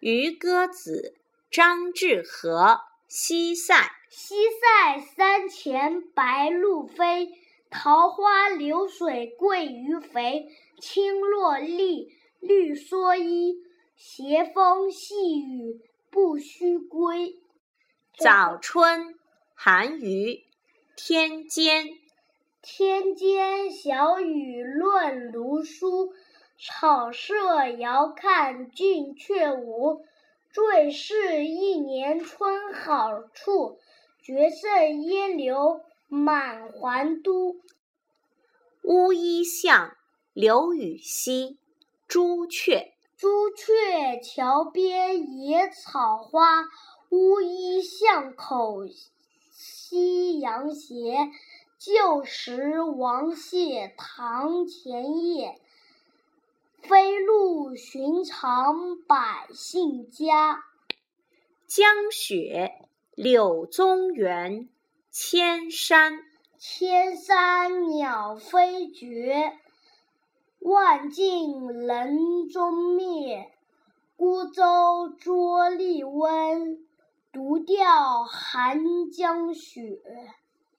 渔歌子，张志和。西塞，西塞山前白鹭飞，桃花流水鳜鱼肥。青箬笠，绿蓑衣，斜风细雨不须归。早春，韩愈。天间，天间小雨润芦疏，草色遥看近却无。最是一年春好处，绝胜烟柳满皇都。乌衣巷，刘禹锡。朱雀，朱雀桥边野草花，乌衣巷口夕阳斜。旧时王谢堂前燕。飞入寻常百姓家。江雪，柳宗元。千山，千山鸟飞绝，万径人踪灭。孤舟蓑笠翁，独钓寒江雪。